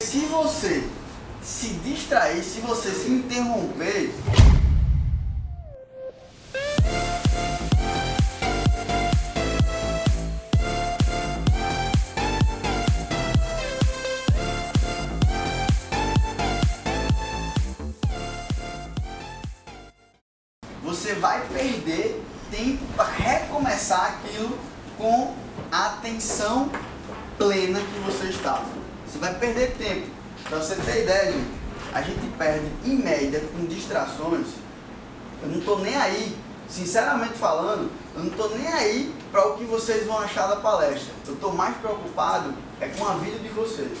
Se você se distrair, se você se interromper, você vai perder tempo para recomeçar aquilo com a atenção plena que você estava. Você vai perder tempo. Para você ter ideia, gente, a gente perde em média com distrações. Eu não estou nem aí, sinceramente falando, eu não estou nem aí para o que vocês vão achar da palestra. Eu estou mais preocupado é com a vida de vocês.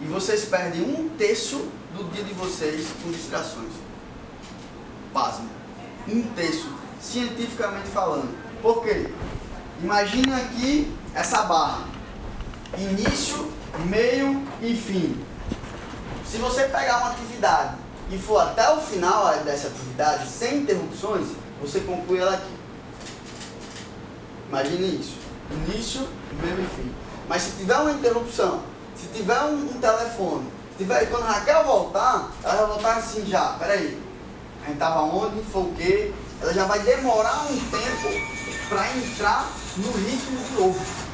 E vocês perdem um terço do dia de vocês com distrações. Pasme. Um terço, cientificamente falando. Por quê? Imagina aqui essa barra. Início, meio e fim. Se você pegar uma atividade e for até o final dessa atividade sem interrupções, você conclui ela aqui. Imagine isso. Início, meio e fim. Mas se tiver uma interrupção, se tiver um, um telefone, se tiver, quando a Raquel voltar, ela vai voltar assim já, peraí. A gente estava onde, foi o quê? Ela já vai demorar um tempo para entrar no ritmo de novo.